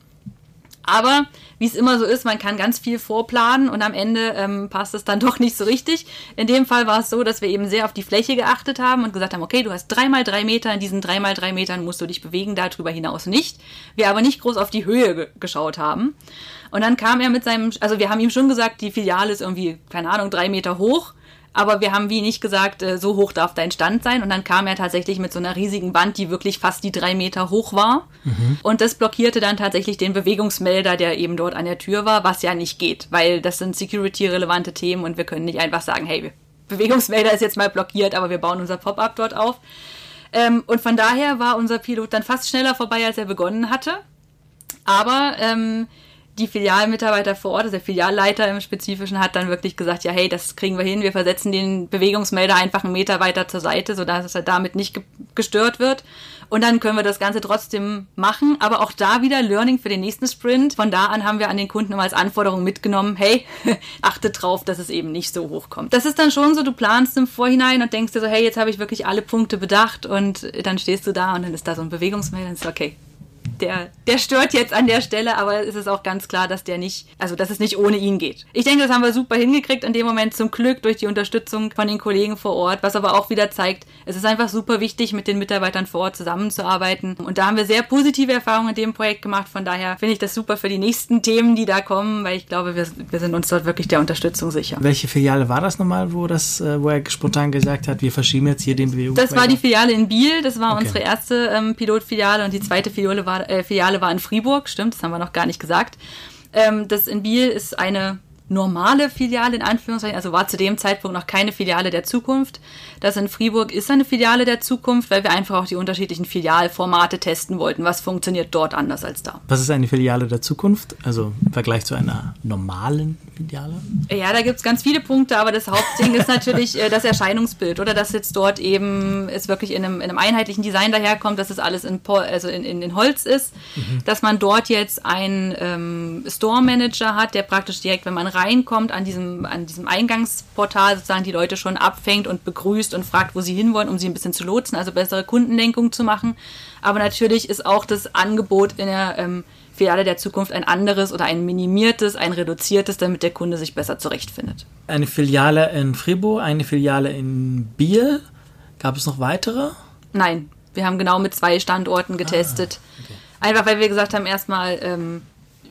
Aber wie es immer so ist, man kann ganz viel vorplanen und am Ende ähm, passt es dann doch nicht so richtig. In dem Fall war es so, dass wir eben sehr auf die Fläche geachtet haben und gesagt haben, okay, du hast drei mal drei Meter, in diesen drei mal drei Metern musst du dich bewegen, darüber hinaus nicht. Wir aber nicht groß auf die Höhe ge geschaut haben. Und dann kam er mit seinem, also wir haben ihm schon gesagt, die Filiale ist irgendwie, keine Ahnung, drei Meter hoch. Aber wir haben wie nicht gesagt, äh, so hoch darf dein Stand sein. Und dann kam er tatsächlich mit so einer riesigen Wand, die wirklich fast die drei Meter hoch war. Mhm. Und das blockierte dann tatsächlich den Bewegungsmelder, der eben dort an der Tür war, was ja nicht geht, weil das sind security-relevante Themen und wir können nicht einfach sagen, hey, Bewegungsmelder ist jetzt mal blockiert, aber wir bauen unser Pop-up dort auf. Ähm, und von daher war unser Pilot dann fast schneller vorbei, als er begonnen hatte. Aber ähm, die Filialmitarbeiter vor Ort, also der Filialleiter im Spezifischen, hat dann wirklich gesagt, ja, hey, das kriegen wir hin, wir versetzen den Bewegungsmelder einfach einen Meter weiter zur Seite, sodass er damit nicht ge gestört wird. Und dann können wir das Ganze trotzdem machen. Aber auch da wieder Learning für den nächsten Sprint. Von da an haben wir an den Kunden immer als Anforderung mitgenommen, hey, achte drauf, dass es eben nicht so hoch kommt. Das ist dann schon so, du planst im Vorhinein und denkst dir so, hey, jetzt habe ich wirklich alle Punkte bedacht und dann stehst du da und dann ist da so ein Bewegungsmelder und ist okay, der, der stört jetzt an der Stelle, aber es ist auch ganz klar, dass der nicht, also dass es nicht ohne ihn geht. Ich denke, das haben wir super hingekriegt in dem Moment zum Glück durch die Unterstützung von den Kollegen vor Ort, was aber auch wieder zeigt, es ist einfach super wichtig, mit den Mitarbeitern vor Ort zusammenzuarbeiten. Und da haben wir sehr positive Erfahrungen in dem Projekt gemacht. Von daher finde ich das super für die nächsten Themen, die da kommen, weil ich glaube, wir, wir sind uns dort wirklich der Unterstützung sicher. Welche Filiale war das nochmal, wo das, äh, wo er spontan gesagt hat, wir verschieben jetzt hier den Bewegung? Das war die Filiale in Biel, das war okay. unsere erste ähm, Pilotfiliale und die zweite Filiale war, Filiale war in Fribourg, stimmt, das haben wir noch gar nicht gesagt. Ähm, das in Biel ist eine normale Filiale in Anführungszeichen, also war zu dem Zeitpunkt noch keine Filiale der Zukunft. Das in Fribourg ist eine Filiale der Zukunft, weil wir einfach auch die unterschiedlichen Filialformate testen wollten. Was funktioniert dort anders als da? Was ist eine Filiale der Zukunft? Also im Vergleich zu einer normalen Filiale? Ja, da gibt es ganz viele Punkte, aber das Hauptding ist natürlich äh, das Erscheinungsbild oder dass jetzt dort eben es wirklich in einem, in einem einheitlichen Design daherkommt, dass es alles in, also in, in, in Holz ist, mhm. dass man dort jetzt einen ähm, Store Manager hat, der praktisch direkt, wenn man reinkommt, an diesem, an diesem Eingangsportal sozusagen die Leute schon abfängt und begrüßt und fragt, wo sie hinwollen, um sie ein bisschen zu lotsen, also bessere Kundenlenkung zu machen. Aber natürlich ist auch das Angebot in der ähm, Filiale der Zukunft ein anderes oder ein minimiertes, ein reduziertes, damit der Kunde sich besser zurechtfindet. Eine Filiale in Fribourg, eine Filiale in Biel. Gab es noch weitere? Nein, wir haben genau mit zwei Standorten getestet. Ah, okay. Einfach weil wir gesagt haben, erstmal, ähm,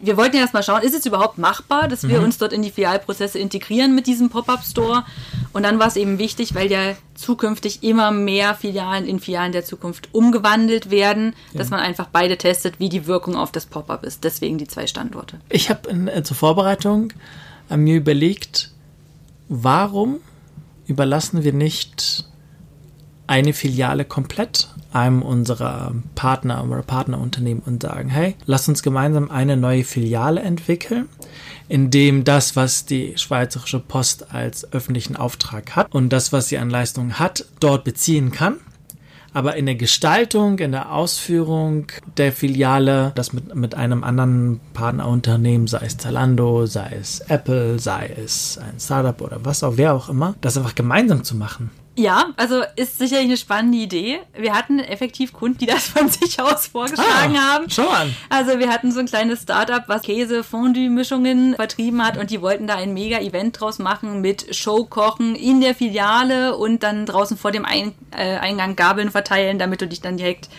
wir wollten ja erstmal schauen, ist es überhaupt machbar, dass wir mhm. uns dort in die Filialprozesse integrieren mit diesem Pop-up-Store? Und dann war es eben wichtig, weil ja zukünftig immer mehr Filialen in Filialen der Zukunft umgewandelt werden, ja. dass man einfach beide testet, wie die Wirkung auf das Pop-up ist. Deswegen die zwei Standorte. Ich habe äh, zur Vorbereitung äh, mir überlegt, warum überlassen wir nicht eine Filiale komplett einem unserer Partner oder Partnerunternehmen und sagen, hey, lass uns gemeinsam eine neue Filiale entwickeln, in dem das, was die Schweizerische Post als öffentlichen Auftrag hat und das, was sie an Leistungen hat, dort beziehen kann. Aber in der Gestaltung, in der Ausführung der Filiale, das mit, mit einem anderen Partnerunternehmen, sei es Zalando, sei es Apple, sei es ein Startup oder was auch, wer auch immer, das einfach gemeinsam zu machen. Ja, also ist sicherlich eine spannende Idee. Wir hatten effektiv Kunden, die das von sich aus vorgeschlagen ah, haben. Schau an. Also wir hatten so ein kleines Startup, was Käse-Fondue-Mischungen vertrieben hat und die wollten da ein Mega-Event draus machen mit Showkochen in der Filiale und dann draußen vor dem äh, Eingang Gabeln verteilen, damit du dich dann direkt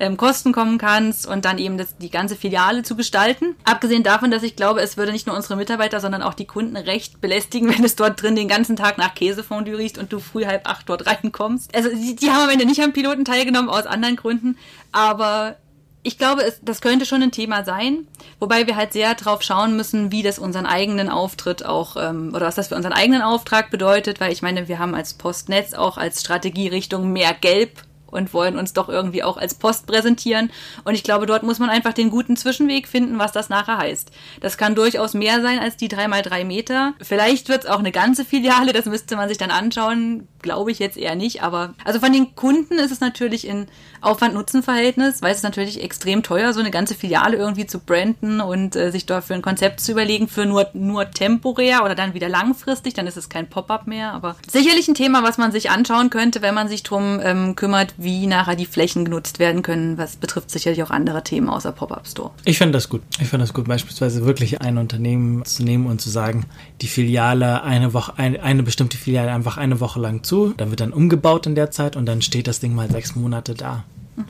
ähm, Kosten kommen kannst und dann eben das, die ganze Filiale zu gestalten. Abgesehen davon, dass ich glaube, es würde nicht nur unsere Mitarbeiter, sondern auch die Kunden recht belästigen, wenn es dort drin den ganzen Tag nach Käsefondue riecht und du früh halb acht dort reinkommst. Also die, die haben am Ende nicht am Piloten teilgenommen, aus anderen Gründen, aber ich glaube, es, das könnte schon ein Thema sein, wobei wir halt sehr drauf schauen müssen, wie das unseren eigenen Auftritt auch ähm, oder was das für unseren eigenen Auftrag bedeutet, weil ich meine, wir haben als Postnetz auch als Strategierichtung mehr Gelb und wollen uns doch irgendwie auch als Post präsentieren. Und ich glaube, dort muss man einfach den guten Zwischenweg finden, was das nachher heißt. Das kann durchaus mehr sein als die 3x3 Meter. Vielleicht wird es auch eine ganze Filiale, das müsste man sich dann anschauen. Glaube ich jetzt eher nicht. Aber also von den Kunden ist es natürlich in Aufwand-Nutzen-Verhältnis, weil es natürlich extrem teuer, so eine ganze Filiale irgendwie zu branden und äh, sich dafür ein Konzept zu überlegen für nur, nur temporär oder dann wieder langfristig, dann ist es kein Pop-up mehr. Aber sicherlich ein Thema, was man sich anschauen könnte, wenn man sich drum ähm, kümmert, wie nachher die Flächen genutzt werden können. Was betrifft sicherlich auch andere Themen außer Pop-up Store. Ich finde das gut. Ich finde das gut, beispielsweise wirklich ein Unternehmen zu nehmen und zu sagen, die Filiale eine Woche, eine, eine bestimmte Filiale einfach eine Woche lang zu, dann wird dann umgebaut in der Zeit und dann steht das Ding mal sechs Monate da.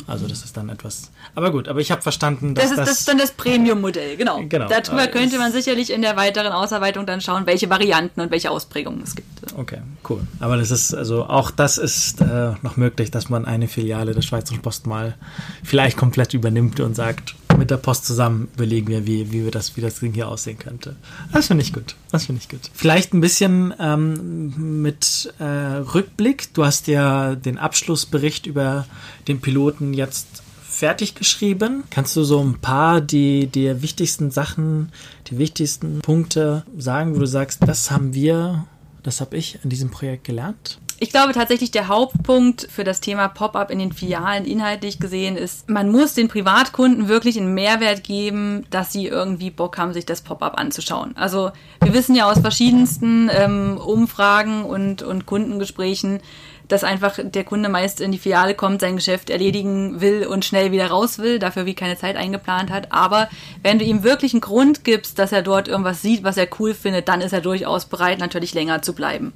Also das ist dann etwas. Aber gut, aber ich habe verstanden, dass das ist, das, das ist dann das Premium-Modell, genau. genau. Darüber könnte man sicherlich in der weiteren Ausarbeitung dann schauen, welche Varianten und welche Ausprägungen es gibt. Okay, cool. Aber das ist also auch das ist äh, noch möglich, dass man eine Filiale der Schweizerischen Post mal vielleicht komplett übernimmt und sagt, mit der Post zusammen überlegen wir, wie, wie wir das, wie das Ding hier aussehen könnte. Das finde ich gut. Das finde ich gut. Vielleicht ein bisschen ähm, mit äh, Rückblick. Du hast ja den Abschlussbericht über den Piloten jetzt fertig geschrieben. Kannst du so ein paar die, die wichtigsten Sachen, die wichtigsten Punkte sagen, wo du sagst, das haben wir, das habe ich in diesem Projekt gelernt? Ich glaube tatsächlich, der Hauptpunkt für das Thema Pop-up in den Filialen inhaltlich gesehen ist, man muss den Privatkunden wirklich einen Mehrwert geben, dass sie irgendwie Bock haben, sich das Pop-up anzuschauen. Also wir wissen ja aus verschiedensten ähm, Umfragen und, und Kundengesprächen, dass einfach der Kunde meist in die Filiale kommt, sein Geschäft erledigen will und schnell wieder raus will, dafür wie keine Zeit eingeplant hat. Aber wenn du ihm wirklich einen Grund gibst, dass er dort irgendwas sieht, was er cool findet, dann ist er durchaus bereit, natürlich länger zu bleiben.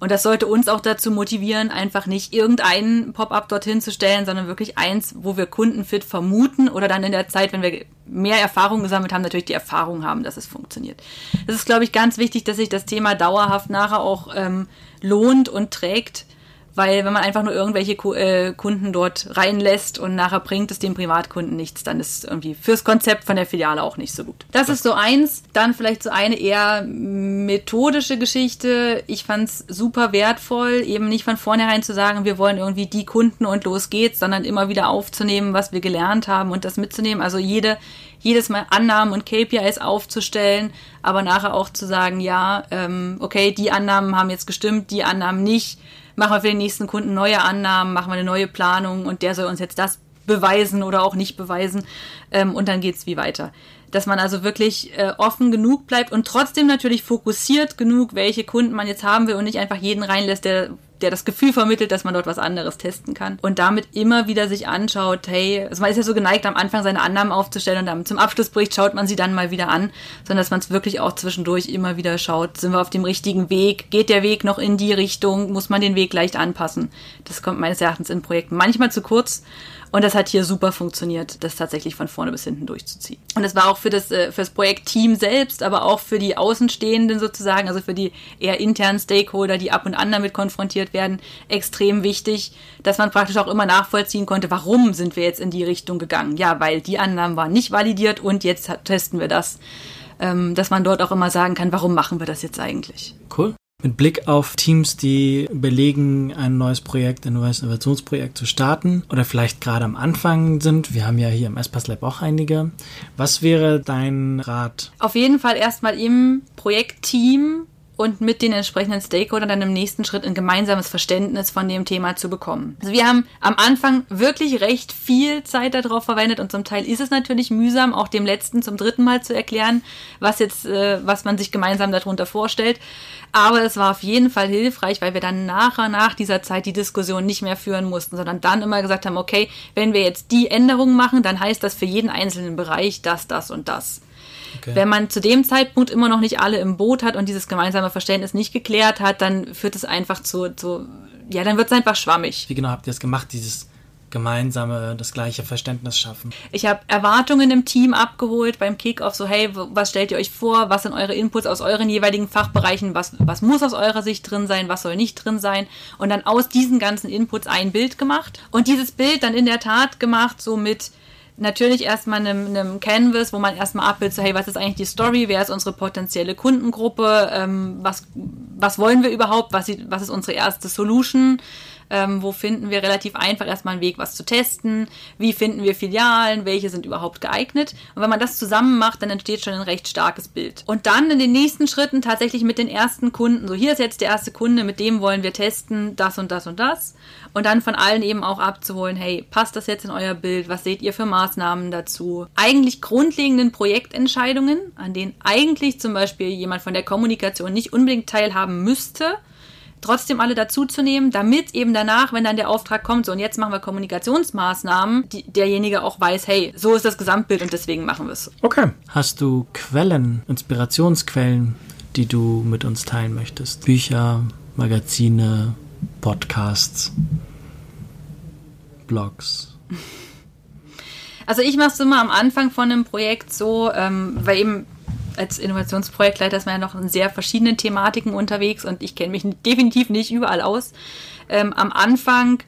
Und das sollte uns auch dazu motivieren, einfach nicht irgendeinen Pop-up dorthin zu stellen, sondern wirklich eins, wo wir Kundenfit vermuten oder dann in der Zeit, wenn wir mehr Erfahrung gesammelt haben, natürlich die Erfahrung haben, dass es funktioniert. Das ist, glaube ich, ganz wichtig, dass sich das Thema dauerhaft nachher auch ähm, lohnt und trägt weil wenn man einfach nur irgendwelche äh, Kunden dort reinlässt und nachher bringt es dem Privatkunden nichts, dann ist irgendwie fürs Konzept von der Filiale auch nicht so gut. Das ist so eins. Dann vielleicht so eine eher methodische Geschichte. Ich fand es super wertvoll, eben nicht von vornherein zu sagen, wir wollen irgendwie die Kunden und los geht's, sondern immer wieder aufzunehmen, was wir gelernt haben und das mitzunehmen. Also jede, jedes Mal Annahmen und KPIs aufzustellen, aber nachher auch zu sagen, ja, ähm, okay, die Annahmen haben jetzt gestimmt, die Annahmen nicht machen wir für den nächsten Kunden neue Annahmen, machen wir eine neue Planung und der soll uns jetzt das beweisen oder auch nicht beweisen ähm, und dann geht's wie weiter. Dass man also wirklich äh, offen genug bleibt und trotzdem natürlich fokussiert genug, welche Kunden man jetzt haben will und nicht einfach jeden reinlässt, der der das Gefühl vermittelt, dass man dort was anderes testen kann. Und damit immer wieder sich anschaut, hey, also man ist ja so geneigt, am Anfang seine Annahmen aufzustellen und dann zum Abschlussbericht schaut man sie dann mal wieder an, sondern dass man es wirklich auch zwischendurch immer wieder schaut, sind wir auf dem richtigen Weg, geht der Weg noch in die Richtung, muss man den Weg leicht anpassen. Das kommt meines Erachtens in Projekten manchmal zu kurz und das hat hier super funktioniert, das tatsächlich von vorne bis hinten durchzuziehen. Und es war auch für das, äh, für das Projektteam selbst, aber auch für die Außenstehenden sozusagen, also für die eher internen Stakeholder, die ab und an damit konfrontiert werden, extrem wichtig, dass man praktisch auch immer nachvollziehen konnte, warum sind wir jetzt in die Richtung gegangen. Ja, weil die Annahmen waren nicht validiert und jetzt testen wir das. Ähm, dass man dort auch immer sagen kann, warum machen wir das jetzt eigentlich. Cool. Mit Blick auf Teams, die überlegen, ein neues Projekt, ein neues Innovationsprojekt zu starten oder vielleicht gerade am Anfang sind. Wir haben ja hier im Espace Lab auch einige. Was wäre dein Rat? Auf jeden Fall erstmal im Projektteam und mit den entsprechenden Stakeholdern dann im nächsten Schritt ein gemeinsames Verständnis von dem Thema zu bekommen. Also wir haben am Anfang wirklich recht viel Zeit darauf verwendet und zum Teil ist es natürlich mühsam, auch dem letzten zum dritten Mal zu erklären, was jetzt, äh, was man sich gemeinsam darunter vorstellt. Aber es war auf jeden Fall hilfreich, weil wir dann nachher nach dieser Zeit die Diskussion nicht mehr führen mussten, sondern dann immer gesagt haben, okay, wenn wir jetzt die Änderungen machen, dann heißt das für jeden einzelnen Bereich das, das und das. Okay. Wenn man zu dem Zeitpunkt immer noch nicht alle im Boot hat und dieses gemeinsame Verständnis nicht geklärt hat, dann führt es einfach zu, zu ja, dann wird es einfach schwammig. Wie genau habt ihr es gemacht, dieses gemeinsame, das gleiche Verständnis schaffen. Ich habe Erwartungen im Team abgeholt beim Kickoff, so hey, was stellt ihr euch vor, was sind eure Inputs aus euren jeweiligen Fachbereichen, was, was muss aus eurer Sicht drin sein, was soll nicht drin sein und dann aus diesen ganzen Inputs ein Bild gemacht und dieses Bild dann in der Tat gemacht, so mit natürlich erstmal einem, einem Canvas, wo man erstmal abbildet, so, hey, was ist eigentlich die Story, wer ist unsere potenzielle Kundengruppe, ähm, was, was wollen wir überhaupt, was, was ist unsere erste Solution, ähm, wo finden wir relativ einfach erstmal einen Weg, was zu testen? Wie finden wir Filialen? Welche sind überhaupt geeignet? Und wenn man das zusammen macht, dann entsteht schon ein recht starkes Bild. Und dann in den nächsten Schritten tatsächlich mit den ersten Kunden. So, hier ist jetzt der erste Kunde, mit dem wollen wir testen, das und das und das. Und dann von allen eben auch abzuholen, hey, passt das jetzt in euer Bild? Was seht ihr für Maßnahmen dazu? Eigentlich grundlegenden Projektentscheidungen, an denen eigentlich zum Beispiel jemand von der Kommunikation nicht unbedingt teilhaben müsste, trotzdem alle dazuzunehmen, damit eben danach, wenn dann der Auftrag kommt, so und jetzt machen wir Kommunikationsmaßnahmen, die, derjenige auch weiß, hey, so ist das Gesamtbild und deswegen machen wir es. Okay. Hast du Quellen, Inspirationsquellen, die du mit uns teilen möchtest? Bücher, Magazine, Podcasts, Blogs? Also ich mache es immer am Anfang von einem Projekt so, ähm, weil eben als Innovationsprojektleiter ist man ja noch in sehr verschiedenen Thematiken unterwegs und ich kenne mich definitiv nicht überall aus. Ähm, am Anfang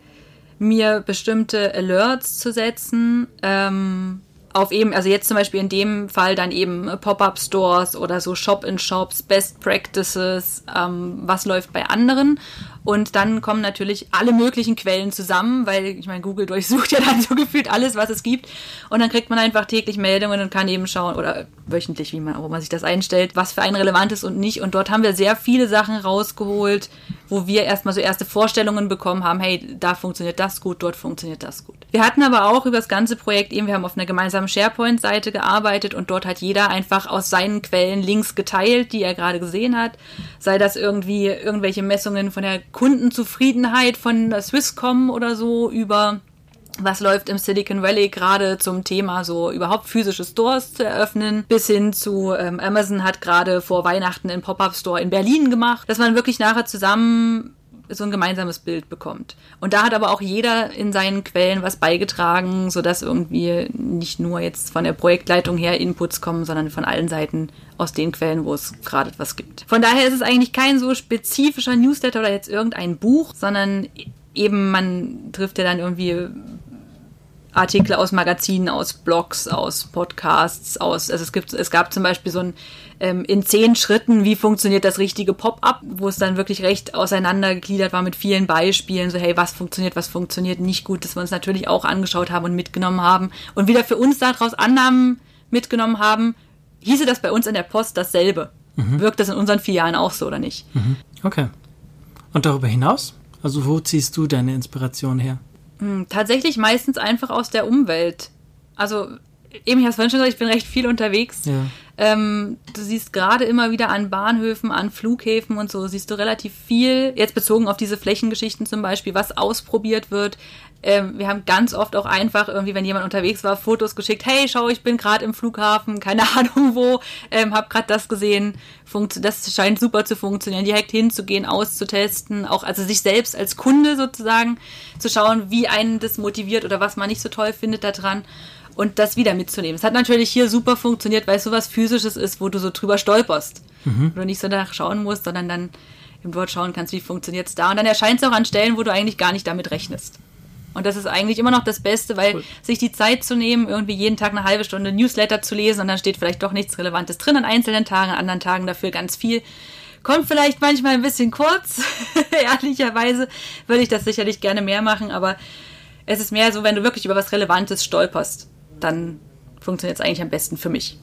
mir bestimmte Alerts zu setzen, ähm, auf eben, also jetzt zum Beispiel in dem Fall dann eben Pop-up-Stores oder so Shop-in-Shops, Best Practices, ähm, was läuft bei anderen und dann kommen natürlich alle möglichen Quellen zusammen, weil ich meine, Google durchsucht ja dann so gefühlt alles, was es gibt. Und dann kriegt man einfach täglich Meldungen und kann eben schauen, oder wöchentlich, wie man, wo man sich das einstellt, was für einen relevant ist und nicht. Und dort haben wir sehr viele Sachen rausgeholt, wo wir erstmal so erste Vorstellungen bekommen haben, hey, da funktioniert das gut, dort funktioniert das gut. Wir hatten aber auch über das ganze Projekt eben, wir haben auf einer gemeinsamen SharePoint-Seite gearbeitet und dort hat jeder einfach aus seinen Quellen Links geteilt, die er gerade gesehen hat. Sei das irgendwie irgendwelche Messungen von der Kundenzufriedenheit von der Swisscom oder so über was läuft im Silicon Valley gerade zum Thema so überhaupt physische Stores zu eröffnen, bis hin zu ähm, Amazon hat gerade vor Weihnachten einen Pop-up-Store in Berlin gemacht, dass man wirklich nachher zusammen so ein gemeinsames Bild bekommt. Und da hat aber auch jeder in seinen Quellen was beigetragen, sodass irgendwie nicht nur jetzt von der Projektleitung her Inputs kommen, sondern von allen Seiten aus den Quellen, wo es gerade etwas gibt. Von daher ist es eigentlich kein so spezifischer Newsletter oder jetzt irgendein Buch, sondern eben man trifft ja dann irgendwie Artikel aus Magazinen, aus Blogs, aus Podcasts, aus, also es gibt, es gab zum Beispiel so ein ähm, in zehn Schritten, wie funktioniert das richtige Pop-up, wo es dann wirklich recht auseinandergegliedert war mit vielen Beispielen, so hey, was funktioniert, was funktioniert nicht gut, dass wir uns natürlich auch angeschaut haben und mitgenommen haben und wieder für uns daraus Annahmen mitgenommen haben, hieße das bei uns in der Post dasselbe. Mhm. Wirkt das in unseren Filialen auch so oder nicht? Mhm. Okay. Und darüber hinaus? Also wo ziehst du deine Inspiration her? Hm, tatsächlich meistens einfach aus der Umwelt. Also, eben, ich habe es vorhin schon gesagt, ich bin recht viel unterwegs. Ja. Ähm, du siehst gerade immer wieder an Bahnhöfen, an Flughäfen und so, siehst du relativ viel, jetzt bezogen auf diese Flächengeschichten zum Beispiel, was ausprobiert wird, ähm, wir haben ganz oft auch einfach irgendwie, wenn jemand unterwegs war, Fotos geschickt. Hey, schau, ich bin gerade im Flughafen, keine Ahnung wo, ähm, hab gerade das gesehen. Funkt das scheint super zu funktionieren. Direkt hinzugehen, auszutesten, auch also sich selbst als Kunde sozusagen zu schauen, wie einen das motiviert oder was man nicht so toll findet daran und das wieder mitzunehmen. Es hat natürlich hier super funktioniert, weil es sowas physisches ist, wo du so drüber stolperst, mhm. wo du nicht so danach schauen musst, sondern dann im Wort schauen kannst, wie funktioniert es da. Und dann erscheint es auch an Stellen, wo du eigentlich gar nicht damit rechnest. Und das ist eigentlich immer noch das Beste, weil cool. sich die Zeit zu nehmen, irgendwie jeden Tag eine halbe Stunde Newsletter zu lesen und dann steht vielleicht doch nichts Relevantes drin an einzelnen Tagen, an anderen Tagen dafür ganz viel. Kommt vielleicht manchmal ein bisschen kurz. Ehrlicherweise würde ich das sicherlich gerne mehr machen, aber es ist mehr so, wenn du wirklich über was Relevantes stolperst, dann funktioniert es eigentlich am besten für mich.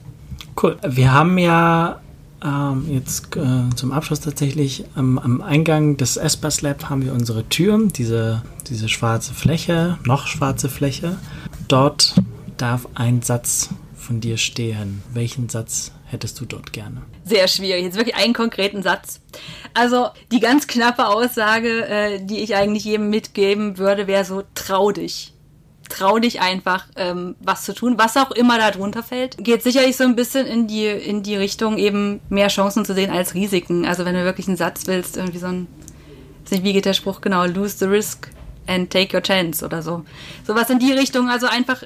Cool. Wir haben ja ähm, jetzt äh, zum Abschluss tatsächlich ähm, am Eingang des Espas Lab haben wir unsere Tür, diese, diese schwarze Fläche, noch schwarze Fläche. Dort darf ein Satz von dir stehen. Welchen Satz hättest du dort gerne? Sehr schwierig. Jetzt wirklich einen konkreten Satz. Also die ganz knappe Aussage, äh, die ich eigentlich jedem mitgeben würde, wäre so: Trau dich trau dich einfach, ähm, was zu tun, was auch immer da drunter fällt. Geht sicherlich so ein bisschen in die, in die Richtung, eben mehr Chancen zu sehen als Risiken. Also wenn du wirklich einen Satz willst, irgendwie so ein, nicht, wie geht der Spruch genau, lose the risk and take your chance oder so. Sowas in die Richtung, also einfach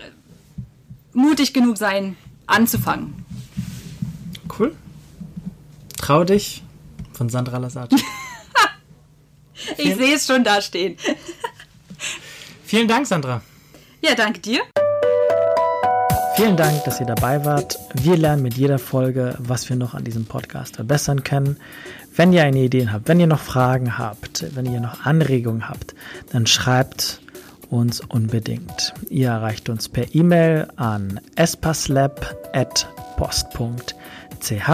mutig genug sein, anzufangen. Cool. Trau dich von Sandra Lasati. ich sehe es schon da stehen. Vielen Dank, Sandra. Ja, danke dir. Vielen Dank, dass ihr dabei wart. Wir lernen mit jeder Folge, was wir noch an diesem Podcast verbessern können. Wenn ihr eine Ideen habt, wenn ihr noch Fragen habt, wenn ihr noch Anregungen habt, dann schreibt uns unbedingt. Ihr erreicht uns per E-Mail an espaslab.post.ch.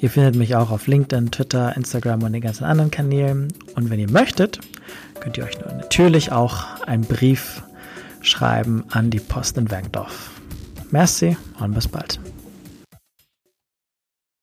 Ihr findet mich auch auf LinkedIn, Twitter, Instagram und den ganzen anderen Kanälen. Und wenn ihr möchtet, könnt ihr euch natürlich auch einen Brief schreiben an die Post in Werkdorf. Merci und bis bald.